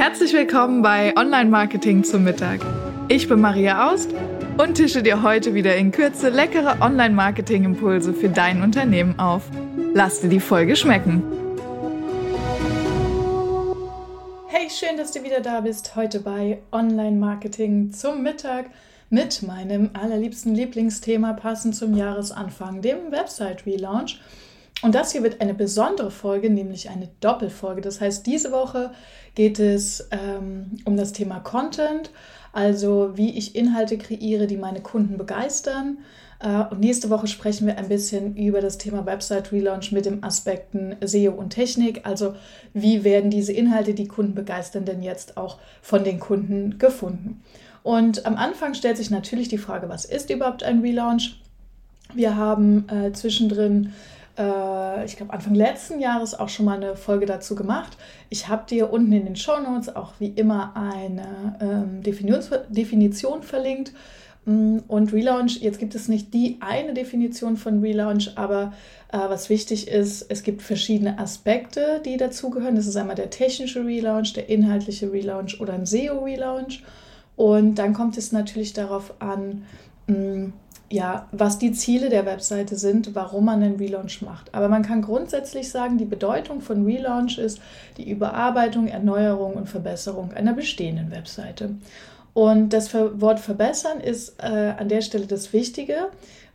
Herzlich willkommen bei Online Marketing zum Mittag. Ich bin Maria Aust und tische dir heute wieder in Kürze leckere Online Marketing Impulse für dein Unternehmen auf. Lass dir die Folge schmecken. Hey, schön, dass du wieder da bist. Heute bei Online Marketing zum Mittag mit meinem allerliebsten Lieblingsthema passend zum Jahresanfang, dem Website Relaunch. Und das hier wird eine besondere Folge, nämlich eine Doppelfolge. Das heißt, diese Woche geht es ähm, um das Thema Content, also wie ich Inhalte kreiere, die meine Kunden begeistern. Äh, und nächste Woche sprechen wir ein bisschen über das Thema Website Relaunch mit den Aspekten SEO und Technik. Also wie werden diese Inhalte, die Kunden begeistern, denn jetzt auch von den Kunden gefunden? Und am Anfang stellt sich natürlich die Frage, was ist überhaupt ein Relaunch? Wir haben äh, zwischendrin äh, ich glaube, Anfang letzten Jahres auch schon mal eine Folge dazu gemacht. Ich habe dir unten in den Show Notes auch wie immer eine ähm, Definition verlinkt. Mm, und Relaunch, jetzt gibt es nicht die eine Definition von Relaunch, aber äh, was wichtig ist, es gibt verschiedene Aspekte, die dazugehören. Das ist einmal der technische Relaunch, der inhaltliche Relaunch oder ein SEO-Relaunch. Und dann kommt es natürlich darauf an, mh, mm, ja, was die Ziele der Webseite sind, warum man einen Relaunch macht. Aber man kann grundsätzlich sagen, die Bedeutung von Relaunch ist die Überarbeitung, Erneuerung und Verbesserung einer bestehenden Webseite. Und das Wort verbessern ist äh, an der Stelle das Wichtige,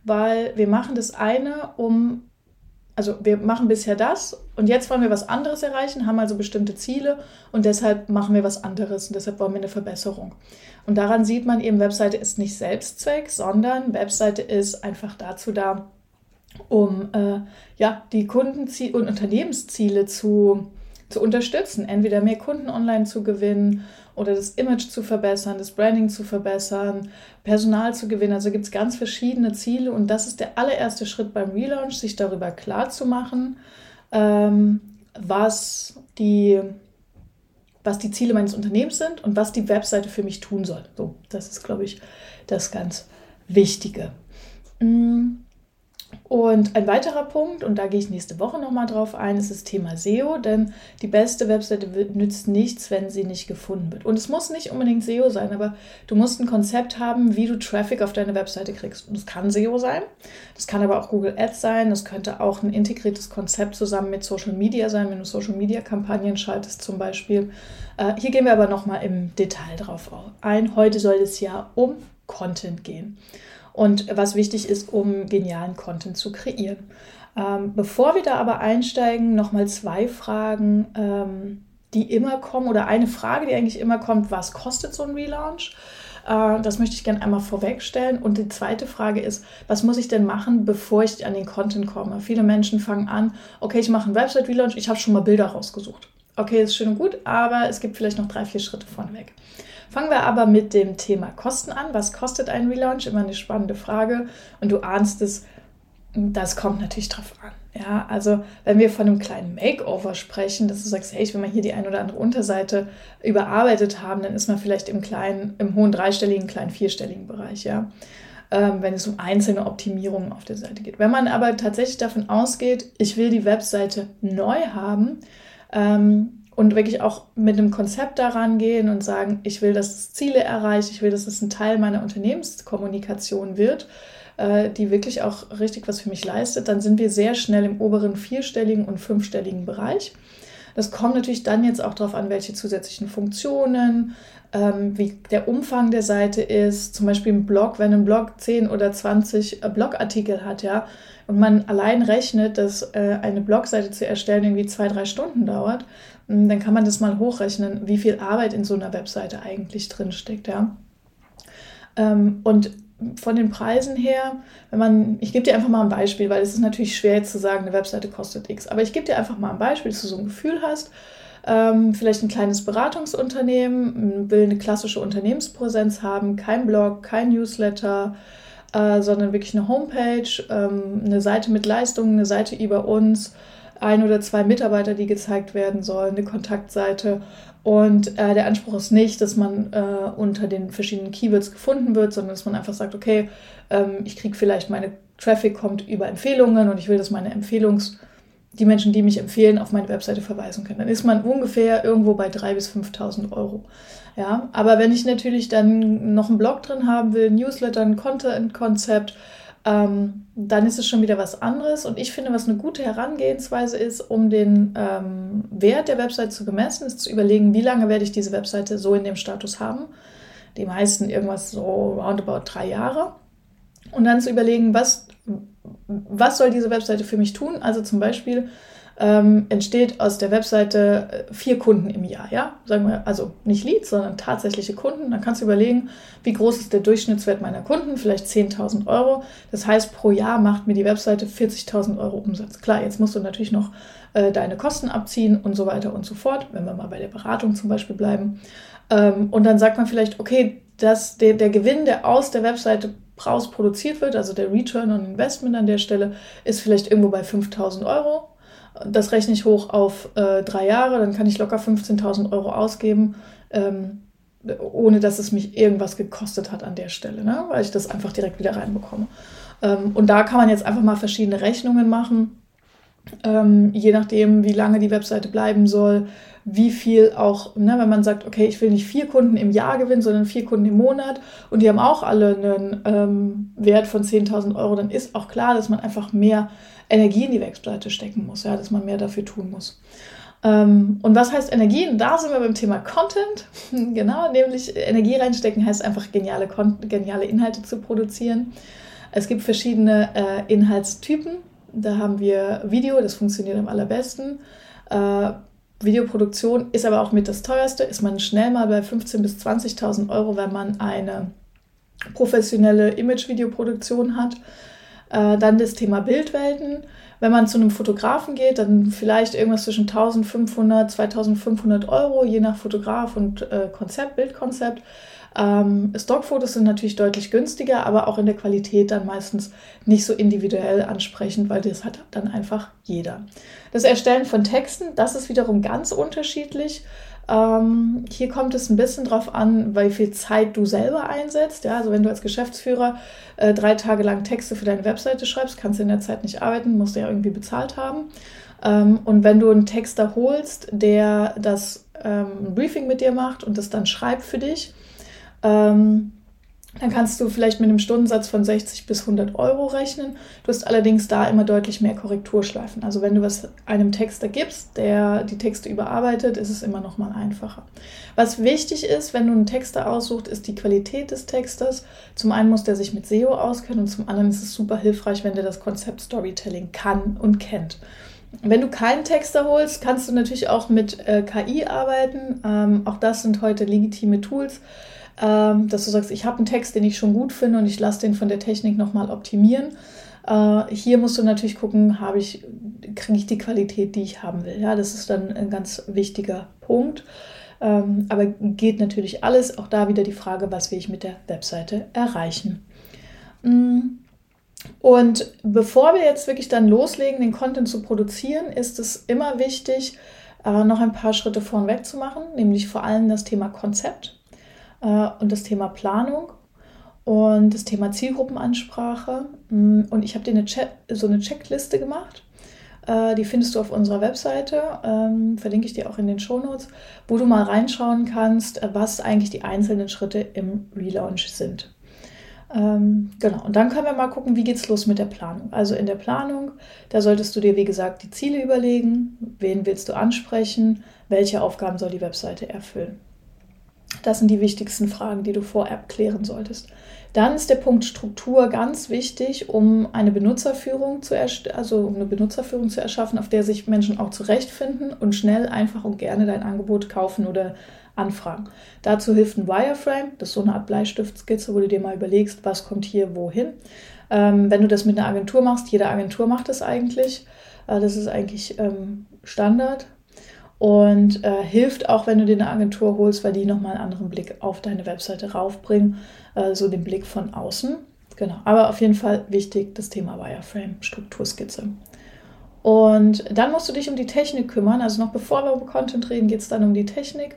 weil wir machen das eine, um also wir machen bisher das und jetzt wollen wir was anderes erreichen, haben also bestimmte Ziele und deshalb machen wir was anderes und deshalb wollen wir eine Verbesserung. Und daran sieht man eben, Webseite ist nicht Selbstzweck, sondern Webseite ist einfach dazu da, um äh, ja, die Kundenziele und Unternehmensziele zu, zu unterstützen. Entweder mehr Kunden online zu gewinnen oder das Image zu verbessern, das Branding zu verbessern, Personal zu gewinnen. Also gibt es ganz verschiedene Ziele und das ist der allererste Schritt beim Relaunch, sich darüber klar zu machen, ähm, was, die, was die Ziele meines Unternehmens sind und was die Webseite für mich tun soll. So, das ist, glaube ich, das ganz Wichtige. Mhm. Und ein weiterer Punkt, und da gehe ich nächste Woche nochmal drauf ein, ist das Thema SEO, denn die beste Webseite nützt nichts, wenn sie nicht gefunden wird. Und es muss nicht unbedingt SEO sein, aber du musst ein Konzept haben, wie du Traffic auf deine Webseite kriegst. Und es kann SEO sein, das kann aber auch Google Ads sein, das könnte auch ein integriertes Konzept zusammen mit Social Media sein, wenn du Social Media Kampagnen schaltest zum Beispiel. Äh, hier gehen wir aber nochmal im Detail drauf ein. Heute soll es ja um Content gehen und was wichtig ist, um genialen Content zu kreieren. Ähm, bevor wir da aber einsteigen, nochmal zwei Fragen, ähm, die immer kommen oder eine Frage, die eigentlich immer kommt, was kostet so ein Relaunch? Äh, das möchte ich gerne einmal vorwegstellen. Und die zweite Frage ist, was muss ich denn machen, bevor ich an den Content komme? Viele Menschen fangen an, okay, ich mache einen Website-Relaunch, ich habe schon mal Bilder rausgesucht. Okay, ist schön und gut, aber es gibt vielleicht noch drei, vier Schritte von weg. Fangen wir aber mit dem Thema Kosten an. Was kostet ein Relaunch? Immer eine spannende Frage. Und du ahnst es, das kommt natürlich drauf an. Ja, also wenn wir von einem kleinen Makeover sprechen, dass du sagst, hey, will mal hier die ein oder andere Unterseite überarbeitet haben, dann ist man vielleicht im kleinen, im hohen dreistelligen, kleinen vierstelligen Bereich, ja. Ähm, wenn es um einzelne Optimierungen auf der Seite geht. Wenn man aber tatsächlich davon ausgeht, ich will die Webseite neu haben, ähm, und wirklich auch mit einem Konzept daran gehen und sagen, ich will, dass es Ziele erreicht, ich will, dass es ein Teil meiner Unternehmenskommunikation wird, äh, die wirklich auch richtig was für mich leistet, dann sind wir sehr schnell im oberen vierstelligen und fünfstelligen Bereich. Das kommt natürlich dann jetzt auch darauf an, welche zusätzlichen Funktionen, ähm, wie der Umfang der Seite ist. Zum Beispiel ein Blog, wenn ein Blog 10 oder 20 äh, Blogartikel hat, ja, und man allein rechnet, dass äh, eine Blogseite zu erstellen irgendwie zwei, drei Stunden dauert, hm, dann kann man das mal hochrechnen, wie viel Arbeit in so einer Webseite eigentlich drinsteckt, ja. Ähm, und von den Preisen her, wenn man, ich gebe dir einfach mal ein Beispiel, weil es ist natürlich schwer jetzt zu sagen, eine Webseite kostet X, aber ich gebe dir einfach mal ein Beispiel, dass du so ein Gefühl hast, ähm, vielleicht ein kleines Beratungsunternehmen, will eine klassische Unternehmenspräsenz haben, kein Blog, kein Newsletter, äh, sondern wirklich eine Homepage, ähm, eine Seite mit Leistungen, eine Seite über uns, ein oder zwei Mitarbeiter, die gezeigt werden sollen, eine Kontaktseite. Und äh, der Anspruch ist nicht, dass man äh, unter den verschiedenen Keywords gefunden wird, sondern dass man einfach sagt, okay, ähm, ich kriege vielleicht meine Traffic kommt über Empfehlungen und ich will, dass meine Empfehlungs die Menschen, die mich empfehlen, auf meine Webseite verweisen können. Dann ist man ungefähr irgendwo bei 3.000 bis 5.000 Euro. Ja, aber wenn ich natürlich dann noch einen Blog drin haben will, Newsletter, ein Content-Konzept, ähm, dann ist es schon wieder was anderes. Und ich finde, was eine gute Herangehensweise ist, um den ähm, Wert der Webseite zu bemessen, ist zu überlegen, wie lange werde ich diese Webseite so in dem Status haben. Die meisten irgendwas so roundabout drei Jahre. Und dann zu überlegen, was, was soll diese Webseite für mich tun? Also zum Beispiel, ähm, entsteht aus der Webseite äh, vier Kunden im Jahr, ja? Sagen wir, also nicht Leads, sondern tatsächliche Kunden. Dann kannst du überlegen, wie groß ist der Durchschnittswert meiner Kunden? Vielleicht 10.000 Euro. Das heißt, pro Jahr macht mir die Webseite 40.000 Euro Umsatz. Klar, jetzt musst du natürlich noch äh, deine Kosten abziehen und so weiter und so fort, wenn wir mal bei der Beratung zum Beispiel bleiben. Ähm, und dann sagt man vielleicht, okay, dass der, der Gewinn, der aus der Webseite raus produziert wird, also der Return on Investment an der Stelle, ist vielleicht irgendwo bei 5000 Euro das rechne ich hoch auf äh, drei Jahre, dann kann ich locker 15.000 Euro ausgeben, ähm, ohne dass es mich irgendwas gekostet hat an der Stelle, ne? weil ich das einfach direkt wieder reinbekomme. Ähm, und da kann man jetzt einfach mal verschiedene Rechnungen machen, ähm, je nachdem, wie lange die Webseite bleiben soll, wie viel auch, ne, wenn man sagt, okay, ich will nicht vier Kunden im Jahr gewinnen, sondern vier Kunden im Monat und die haben auch alle einen ähm, Wert von 10.000 Euro, dann ist auch klar, dass man einfach mehr Energie in die Webseite stecken muss, ja, dass man mehr dafür tun muss. Ähm, und was heißt Energie? Und da sind wir beim Thema Content. genau, nämlich Energie reinstecken heißt einfach geniale, geniale Inhalte zu produzieren. Es gibt verschiedene äh, Inhaltstypen. Da haben wir Video, das funktioniert am allerbesten. Äh, Videoproduktion ist aber auch mit das teuerste. Ist man schnell mal bei 15.000 bis 20.000 Euro, wenn man eine professionelle Image-Videoproduktion hat. Äh, dann das Thema Bildwelten. Wenn man zu einem Fotografen geht, dann vielleicht irgendwas zwischen 1500, 2500 Euro, je nach Fotograf und äh, Konzept, Bildkonzept. Ähm, Stockfotos sind natürlich deutlich günstiger, aber auch in der Qualität dann meistens nicht so individuell ansprechend, weil das hat dann einfach jeder. Das Erstellen von Texten, das ist wiederum ganz unterschiedlich. Ähm, hier kommt es ein bisschen drauf an, wie viel Zeit du selber einsetzt. Ja, also wenn du als Geschäftsführer äh, drei Tage lang Texte für deine Webseite schreibst, kannst du in der Zeit nicht arbeiten, musst du ja irgendwie bezahlt haben. Ähm, und wenn du einen Texter holst, der das ähm, Briefing mit dir macht und das dann schreibt für dich, ähm, dann kannst du vielleicht mit einem Stundensatz von 60 bis 100 Euro rechnen. Du hast allerdings da immer deutlich mehr Korrekturschleifen. Also wenn du was einem Texter gibst, der die Texte überarbeitet, ist es immer noch mal einfacher. Was wichtig ist, wenn du einen Texter aussuchst, ist die Qualität des Texters. Zum einen muss der sich mit SEO auskennen und zum anderen ist es super hilfreich, wenn der das Konzept Storytelling kann und kennt. Wenn du keinen Texter holst, kannst du natürlich auch mit äh, KI arbeiten. Ähm, auch das sind heute legitime Tools ähm, dass du sagst, ich habe einen Text, den ich schon gut finde und ich lasse den von der Technik nochmal optimieren. Äh, hier musst du natürlich gucken, ich, kriege ich die Qualität, die ich haben will. Ja, das ist dann ein ganz wichtiger Punkt. Ähm, aber geht natürlich alles. Auch da wieder die Frage, was will ich mit der Webseite erreichen. Mm. Und bevor wir jetzt wirklich dann loslegen, den Content zu produzieren, ist es immer wichtig, äh, noch ein paar Schritte vornweg zu machen, nämlich vor allem das Thema Konzept äh, und das Thema Planung und das Thema Zielgruppenansprache. Mm, und ich habe dir eine so eine Checkliste gemacht. Äh, die findest du auf unserer Webseite, ähm, verlinke ich dir auch in den Shownotes, wo du mal reinschauen kannst, äh, was eigentlich die einzelnen Schritte im Relaunch sind. Ähm, genau, und dann können wir mal gucken, wie geht es los mit der Planung. Also in der Planung, da solltest du dir, wie gesagt, die Ziele überlegen, wen willst du ansprechen, welche Aufgaben soll die Webseite erfüllen. Das sind die wichtigsten Fragen, die du vorab klären solltest. Dann ist der Punkt Struktur ganz wichtig, um eine Benutzerführung zu also eine Benutzerführung zu erschaffen, auf der sich Menschen auch zurechtfinden und schnell, einfach und gerne dein Angebot kaufen oder anfragen. Dazu hilft ein Wireframe, das ist so eine Art Bleistiftskizze, wo du dir mal überlegst, was kommt hier wohin. Ähm, wenn du das mit einer Agentur machst, jede Agentur macht das eigentlich. Äh, das ist eigentlich ähm, Standard und äh, hilft auch, wenn du dir eine Agentur holst, weil die nochmal einen anderen Blick auf deine Webseite raufbringen, äh, so den Blick von außen. Genau, aber auf jeden Fall wichtig das Thema Wireframe, Strukturskizze. Und dann musst du dich um die Technik kümmern. Also noch bevor wir über Content reden, geht es dann um die Technik.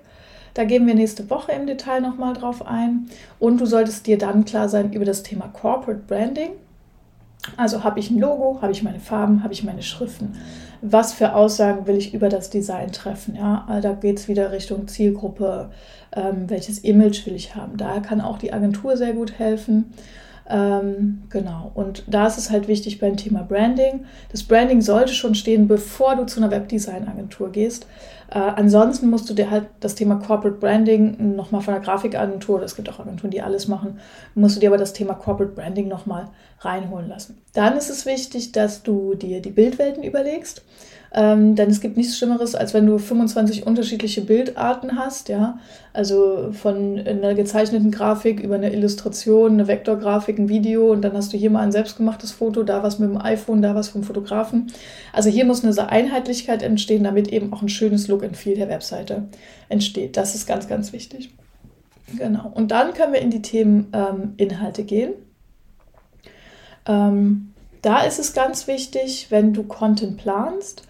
Da gehen wir nächste Woche im Detail nochmal drauf ein. Und du solltest dir dann klar sein über das Thema Corporate Branding. Also habe ich ein Logo, habe ich meine Farben, habe ich meine Schriften. Was für Aussagen will ich über das Design treffen? Ja, da geht es wieder Richtung Zielgruppe. Ähm, welches Image will ich haben? Da kann auch die Agentur sehr gut helfen. Ähm, genau. Und da ist es halt wichtig beim Thema Branding. Das Branding sollte schon stehen, bevor du zu einer Webdesign-Agentur gehst. Äh, ansonsten musst du dir halt das Thema Corporate Branding nochmal von der Grafikagentur, es gibt auch Agenturen, die alles machen, musst du dir aber das Thema Corporate Branding nochmal reinholen lassen. Dann ist es wichtig, dass du dir die Bildwelten überlegst. Ähm, denn es gibt nichts Schlimmeres, als wenn du 25 unterschiedliche Bildarten hast, ja. Also von einer gezeichneten Grafik über eine Illustration, eine Vektorgrafik, ein Video und dann hast du hier mal ein selbstgemachtes Foto, da was mit dem iPhone, da was vom Fotografen. Also hier muss eine Einheitlichkeit entstehen, damit eben auch ein schönes Look and Feel der Webseite entsteht. Das ist ganz, ganz wichtig. Genau. Und dann können wir in die Themen ähm, Inhalte gehen. Ähm, da ist es ganz wichtig, wenn du Content planst,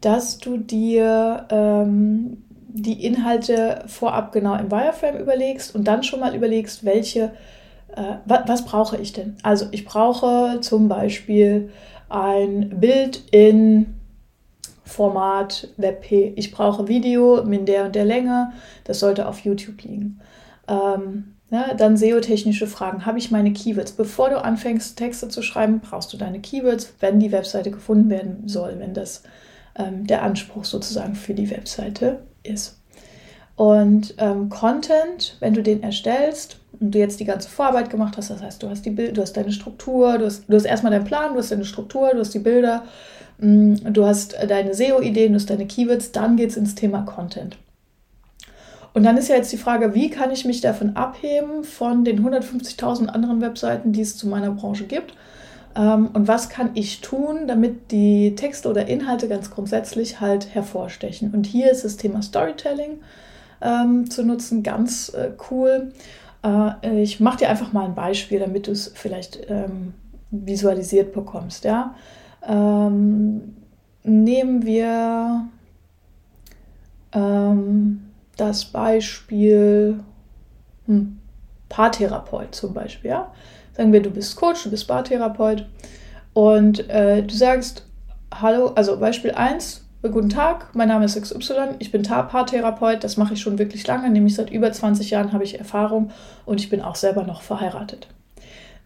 dass du dir ähm, die Inhalte vorab genau im Wireframe überlegst und dann schon mal überlegst, welche, äh, was, was brauche ich denn? Also ich brauche zum Beispiel ein Bild in Format WebP. Ich brauche Video mit der und der Länge. Das sollte auf YouTube liegen. Ähm, ja, dann SEO-technische Fragen. Habe ich meine Keywords? Bevor du anfängst, Texte zu schreiben, brauchst du deine Keywords, wenn die Webseite gefunden werden soll, wenn das ähm, der Anspruch sozusagen für die Webseite ist. Und ähm, Content, wenn du den erstellst und du jetzt die ganze Vorarbeit gemacht hast, das heißt, du hast die Bild, du hast deine Struktur, du hast, du hast erstmal deinen Plan, du hast deine Struktur, du hast die Bilder, mh, mm, du hast deine SEO-Ideen, du hast deine Keywords, dann geht es ins Thema Content. Und dann ist ja jetzt die Frage, wie kann ich mich davon abheben von den 150.000 anderen Webseiten, die es zu meiner Branche gibt? Ähm, und was kann ich tun, damit die Texte oder Inhalte ganz grundsätzlich halt hervorstechen? Und hier ist das Thema Storytelling ähm, zu nutzen ganz äh, cool. Äh, ich mache dir einfach mal ein Beispiel, damit du es vielleicht ähm, visualisiert bekommst. Ja? Ähm, nehmen wir ähm, das Beispiel hm, Paartherapeut zum Beispiel. Ja? Sagen wir, du bist Coach, du bist Bartherapeut und äh, du sagst, hallo, also Beispiel 1, guten Tag, mein Name ist XY, ich bin Paartherapeut, das mache ich schon wirklich lange, nämlich seit über 20 Jahren habe ich Erfahrung und ich bin auch selber noch verheiratet.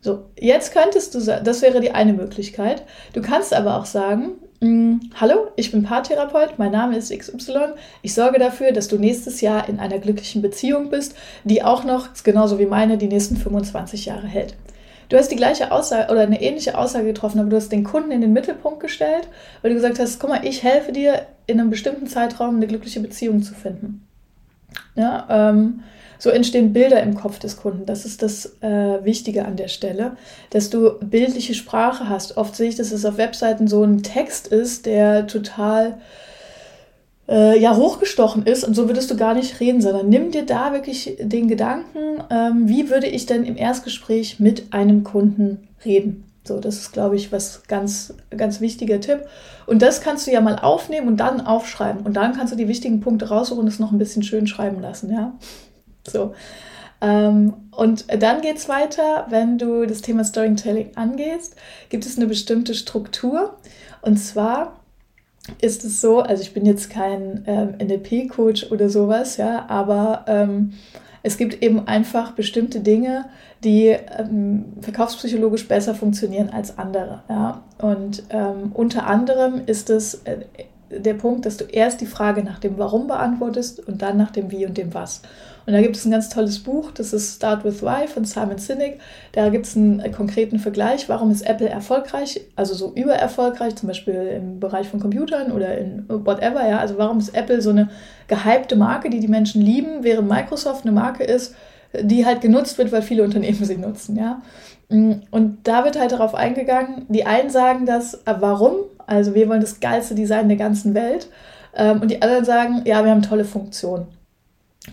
So, jetzt könntest du sagen, das wäre die eine Möglichkeit. Du kannst aber auch sagen, hallo, ich bin Paartherapeut, mein Name ist XY. Ich sorge dafür, dass du nächstes Jahr in einer glücklichen Beziehung bist, die auch noch, genauso wie meine, die nächsten 25 Jahre hält. Du hast die gleiche Aussage oder eine ähnliche Aussage getroffen, aber du hast den Kunden in den Mittelpunkt gestellt, weil du gesagt hast, guck mal, ich helfe dir in einem bestimmten Zeitraum eine glückliche Beziehung zu finden. Ja, ähm, so entstehen Bilder im Kopf des Kunden. Das ist das äh, Wichtige an der Stelle, dass du bildliche Sprache hast. Oft sehe ich, dass es auf Webseiten so ein Text ist, der total äh, ja hochgestochen ist und so würdest du gar nicht reden, sondern nimm dir da wirklich den Gedanken, ähm, wie würde ich denn im Erstgespräch mit einem Kunden reden. So, das ist, glaube ich, was ganz, ganz wichtiger Tipp. Und das kannst du ja mal aufnehmen und dann aufschreiben. Und dann kannst du die wichtigen Punkte raussuchen und es noch ein bisschen schön schreiben lassen, ja. So. Ähm, und dann geht es weiter, wenn du das Thema Storytelling angehst, gibt es eine bestimmte Struktur. Und zwar ist es so, also ich bin jetzt kein ähm, NLP-Coach oder sowas, ja, aber ähm, es gibt eben einfach bestimmte Dinge, die ähm, verkaufspsychologisch besser funktionieren als andere. Ja? Und ähm, unter anderem ist es äh, der Punkt, dass du erst die Frage nach dem Warum beantwortest und dann nach dem Wie und dem Was. Und da gibt es ein ganz tolles Buch, das ist Start with Why von Simon Sinek. Da gibt es einen äh, konkreten Vergleich, warum ist Apple erfolgreich, also so übererfolgreich, zum Beispiel im Bereich von Computern oder in whatever, ja. Also warum ist Apple so eine gehypte Marke, die die Menschen lieben, während Microsoft eine Marke ist, die halt genutzt wird, weil viele Unternehmen sie nutzen, ja. Mm, und da wird halt darauf eingegangen, die einen sagen das, äh, warum? Also wir wollen das geilste Design der ganzen Welt. Ähm, und die anderen sagen, ja, wir haben tolle Funktionen.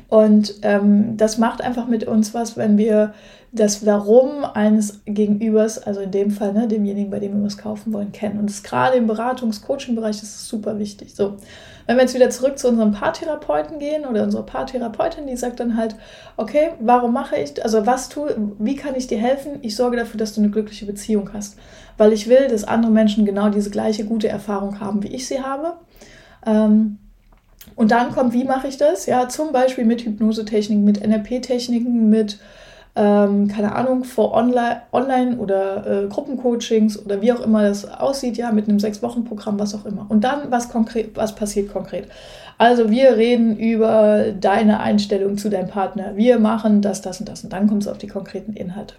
Und ähm, das macht einfach mit uns was, wenn wir das Warum eines Gegenübers, also in dem Fall ne, demjenigen, bei dem wir was kaufen wollen, kennen. Und gerade im Beratungs-Coaching-Bereich ist super wichtig. So, wenn wir jetzt wieder zurück zu unserem Paartherapeuten gehen oder unserer Paartherapeutin, die sagt dann halt, okay, warum mache ich, also was tue, wie kann ich dir helfen? Ich sorge dafür, dass du eine glückliche Beziehung hast, weil ich will, dass andere Menschen genau diese gleiche gute Erfahrung haben, wie ich sie habe. Ähm, und dann kommt, wie mache ich das? Ja, zum Beispiel mit Hypnosetechniken, mit NLP-Techniken, mit, ähm, keine Ahnung, vor Online, Online oder äh, Gruppencoachings oder wie auch immer das aussieht, ja, mit einem Sechs-Wochen-Programm, was auch immer. Und dann, was, konkret, was passiert konkret? Also wir reden über deine Einstellung zu deinem Partner. Wir machen das, das und das. Und dann kommt es auf die konkreten Inhalte.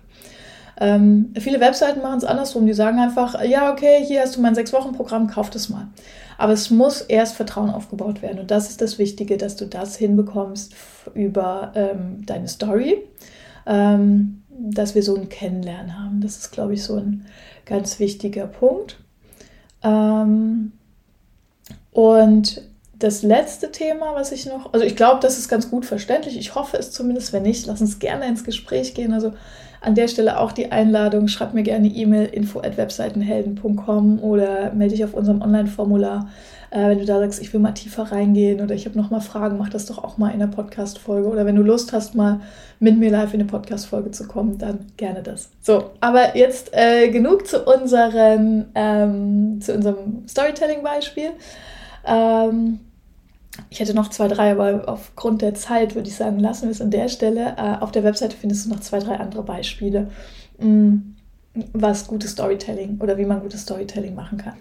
Ähm, viele Webseiten machen es andersrum. Die sagen einfach, ja, okay, hier hast du mein Sechs-Wochen-Programm, kauf das mal. Aber es muss erst Vertrauen aufgebaut werden. Und das ist das Wichtige, dass du das hinbekommst über ähm, deine Story, ähm, dass wir so ein Kennenlernen haben. Das ist, glaube ich, so ein ganz wichtiger Punkt. Ähm, und das letzte Thema, was ich noch, also ich glaube, das ist ganz gut verständlich. Ich hoffe es zumindest. Wenn nicht, lass uns gerne ins Gespräch gehen. Also an der Stelle auch die Einladung, schreib mir gerne E-Mail info at webseitenhelden.com oder melde dich auf unserem Online-Formular. Äh, wenn du da sagst, ich will mal tiefer reingehen oder ich habe noch mal Fragen, mach das doch auch mal in der Podcast-Folge. Oder wenn du Lust hast, mal mit mir live in eine Podcast-Folge zu kommen, dann gerne das. So, aber jetzt äh, genug zu, unseren, ähm, zu unserem Storytelling-Beispiel. Ähm, ich hätte noch zwei, drei, aber aufgrund der Zeit würde ich sagen, lassen wir es an der Stelle. Äh, auf der Webseite findest du noch zwei, drei andere Beispiele, mm, was gutes Storytelling oder wie man gutes Storytelling machen kann.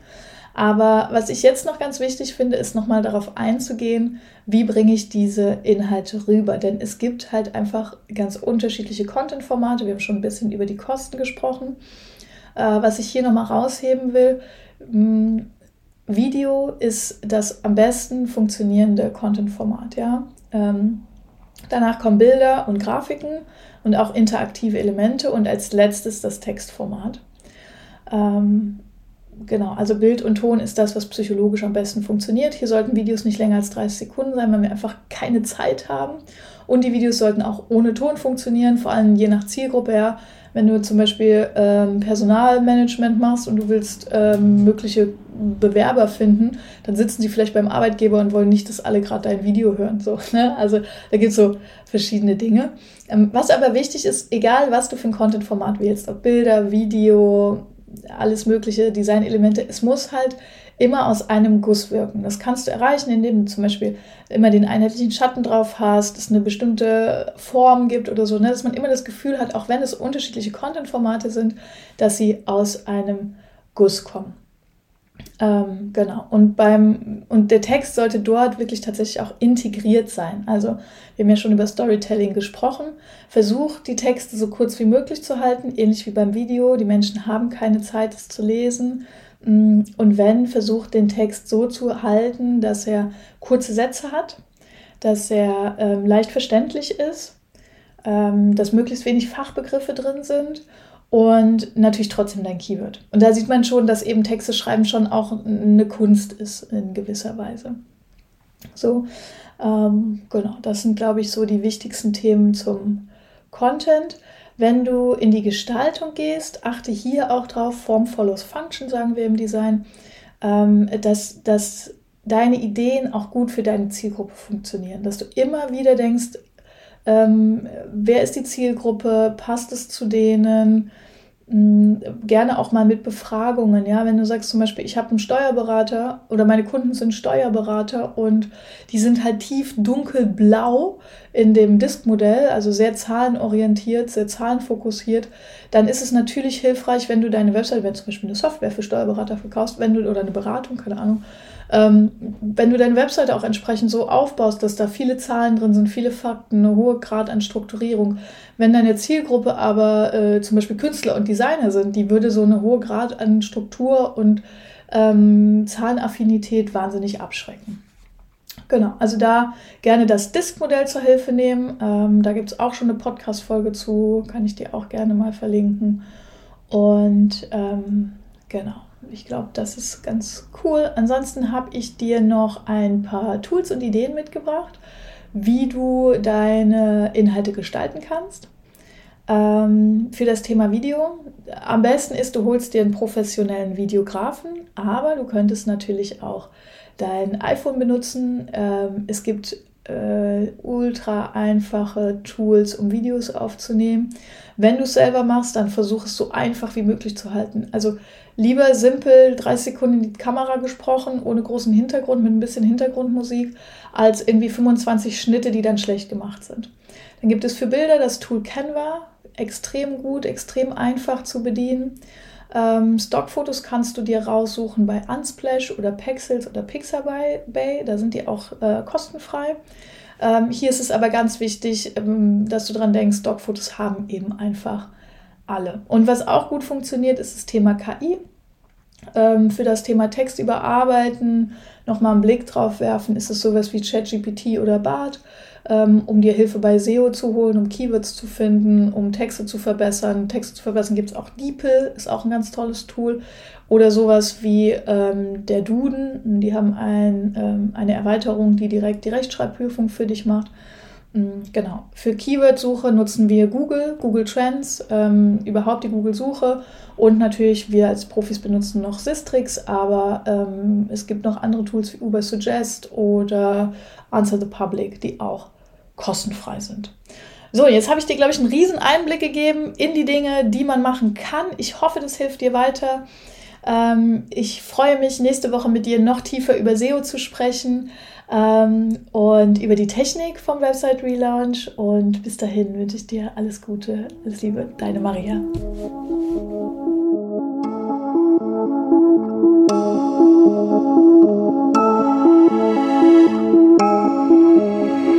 Aber was ich jetzt noch ganz wichtig finde, ist nochmal darauf einzugehen, wie bringe ich diese Inhalte rüber. Denn es gibt halt einfach ganz unterschiedliche Content-Formate. Wir haben schon ein bisschen über die Kosten gesprochen. Äh, was ich hier nochmal rausheben will, mm, Video ist das am besten funktionierende Content-Format, ja. Ähm, danach kommen Bilder und Grafiken und auch interaktive Elemente und als letztes das Textformat. Ähm, genau, also Bild und Ton ist das, was psychologisch am besten funktioniert. Hier sollten Videos nicht länger als 30 Sekunden sein, weil wir einfach keine Zeit haben. Und die Videos sollten auch ohne Ton funktionieren, vor allem je nach Zielgruppe. Ja wenn du zum Beispiel ähm, Personalmanagement machst und du willst ähm, mögliche Bewerber finden, dann sitzen sie vielleicht beim Arbeitgeber und wollen nicht, dass alle gerade dein Video hören. So, ne? Also da gibt es so verschiedene Dinge. Ähm, was aber wichtig ist, egal was du für ein Content-Format wählst, ob Bilder, Video, alles mögliche, Designelemente, es muss halt immer aus einem Guss wirken. Das kannst du erreichen, indem du zum Beispiel immer den einheitlichen Schatten drauf hast, es eine bestimmte Form gibt oder so, ne? dass man immer das Gefühl hat, auch wenn es unterschiedliche Content-Formate sind, dass sie aus einem Guss kommen. Ähm, genau. Und beim und der Text sollte dort wirklich tatsächlich auch integriert sein. Also wir haben ja schon über Storytelling gesprochen. Versuch die Texte so kurz wie möglich zu halten, ähnlich wie beim Video. Die Menschen haben keine Zeit, es zu lesen. Mm, und wenn, versucht den Text so zu halten, dass er kurze Sätze hat, dass er ähm, leicht verständlich ist, ähm, dass möglichst wenig Fachbegriffe drin sind und natürlich trotzdem dein Keyword. Und da sieht man schon, dass eben Texte schreiben schon auch eine Kunst ist in gewisser Weise. So, ähm, genau, das sind, glaube ich, so die wichtigsten Themen zum Content. Wenn du in die Gestaltung gehst, achte hier auch drauf, Form follows Function, sagen wir im Design, ähm, dass, dass deine Ideen auch gut für deine Zielgruppe funktionieren. Dass du immer wieder denkst, ähm, wer ist die Zielgruppe, passt es zu denen, gerne auch mal mit Befragungen, ja, wenn du sagst zum Beispiel, ich habe einen Steuerberater oder meine Kunden sind Steuerberater und die sind halt tief dunkelblau in dem Disk-Modell, also sehr zahlenorientiert, sehr zahlenfokussiert, dann ist es natürlich hilfreich, wenn du deine Website, wenn du zum Beispiel eine Software für Steuerberater verkaufst, wenn du oder eine Beratung, keine Ahnung, ähm, wenn du deine Webseite auch entsprechend so aufbaust, dass da viele Zahlen drin sind, viele Fakten, eine hohe Grad an Strukturierung. Wenn deine Zielgruppe aber äh, zum Beispiel Künstler und Designer sind, die würde so eine hohe Grad an Struktur und ähm, Zahlenaffinität wahnsinnig abschrecken. Genau, also da gerne das Disk-Modell zur Hilfe nehmen. Ähm, da gibt es auch schon eine Podcast-Folge zu, kann ich dir auch gerne mal verlinken. Und ähm, genau ich glaube, das ist ganz cool. Ansonsten habe ich dir noch ein paar Tools und Ideen mitgebracht wie du deine Inhalte gestalten kannst. Ähm, für das Thema Video. Am besten ist, du holst dir einen professionellen Videografen, aber du könntest natürlich auch dein iPhone benutzen. Ähm, es gibt äh, ultra einfache Tools, um Videos aufzunehmen. Wenn du es selber machst, dann versuch es so einfach wie möglich zu halten. Also lieber simpel 30 Sekunden in die Kamera gesprochen, ohne großen Hintergrund, mit ein bisschen Hintergrundmusik, als irgendwie 25 Schnitte, die dann schlecht gemacht sind. Dann gibt es für Bilder das Tool Canva, extrem gut, extrem einfach zu bedienen. Ähm, Stockfotos kannst du dir raussuchen bei Unsplash oder Pexels oder Pixabay. Da sind die auch äh, kostenfrei. Ähm, hier ist es aber ganz wichtig, ähm, dass du dran denkst, Stockfotos haben eben einfach alle. Und was auch gut funktioniert, ist das Thema KI. Ähm, für das Thema Text überarbeiten, nochmal einen Blick drauf werfen, ist es sowas wie ChatGPT oder BART ähm, um dir Hilfe bei SEO zu holen, um Keywords zu finden, um Texte zu verbessern. Texte zu verbessern gibt es auch DeepL, ist auch ein ganz tolles Tool. Oder sowas wie ähm, der Duden, die haben ein, ähm, eine Erweiterung, die direkt die Rechtschreibprüfung für dich macht. Mm, genau. Für Keyword-Suche nutzen wir Google, Google Trends, ähm, überhaupt die Google-Suche und natürlich wir als Profis benutzen noch Sistrix, aber ähm, es gibt noch andere Tools wie Uber Suggest oder Answer the Public, die auch kostenfrei sind. So, jetzt habe ich dir, glaube ich, einen riesen Einblick gegeben in die Dinge, die man machen kann. Ich hoffe, das hilft dir weiter. Ähm, ich freue mich, nächste Woche mit dir noch tiefer über SEO zu sprechen ähm, und über die Technik vom Website Relaunch. Und bis dahin wünsche ich dir alles Gute, alles Liebe, deine Maria.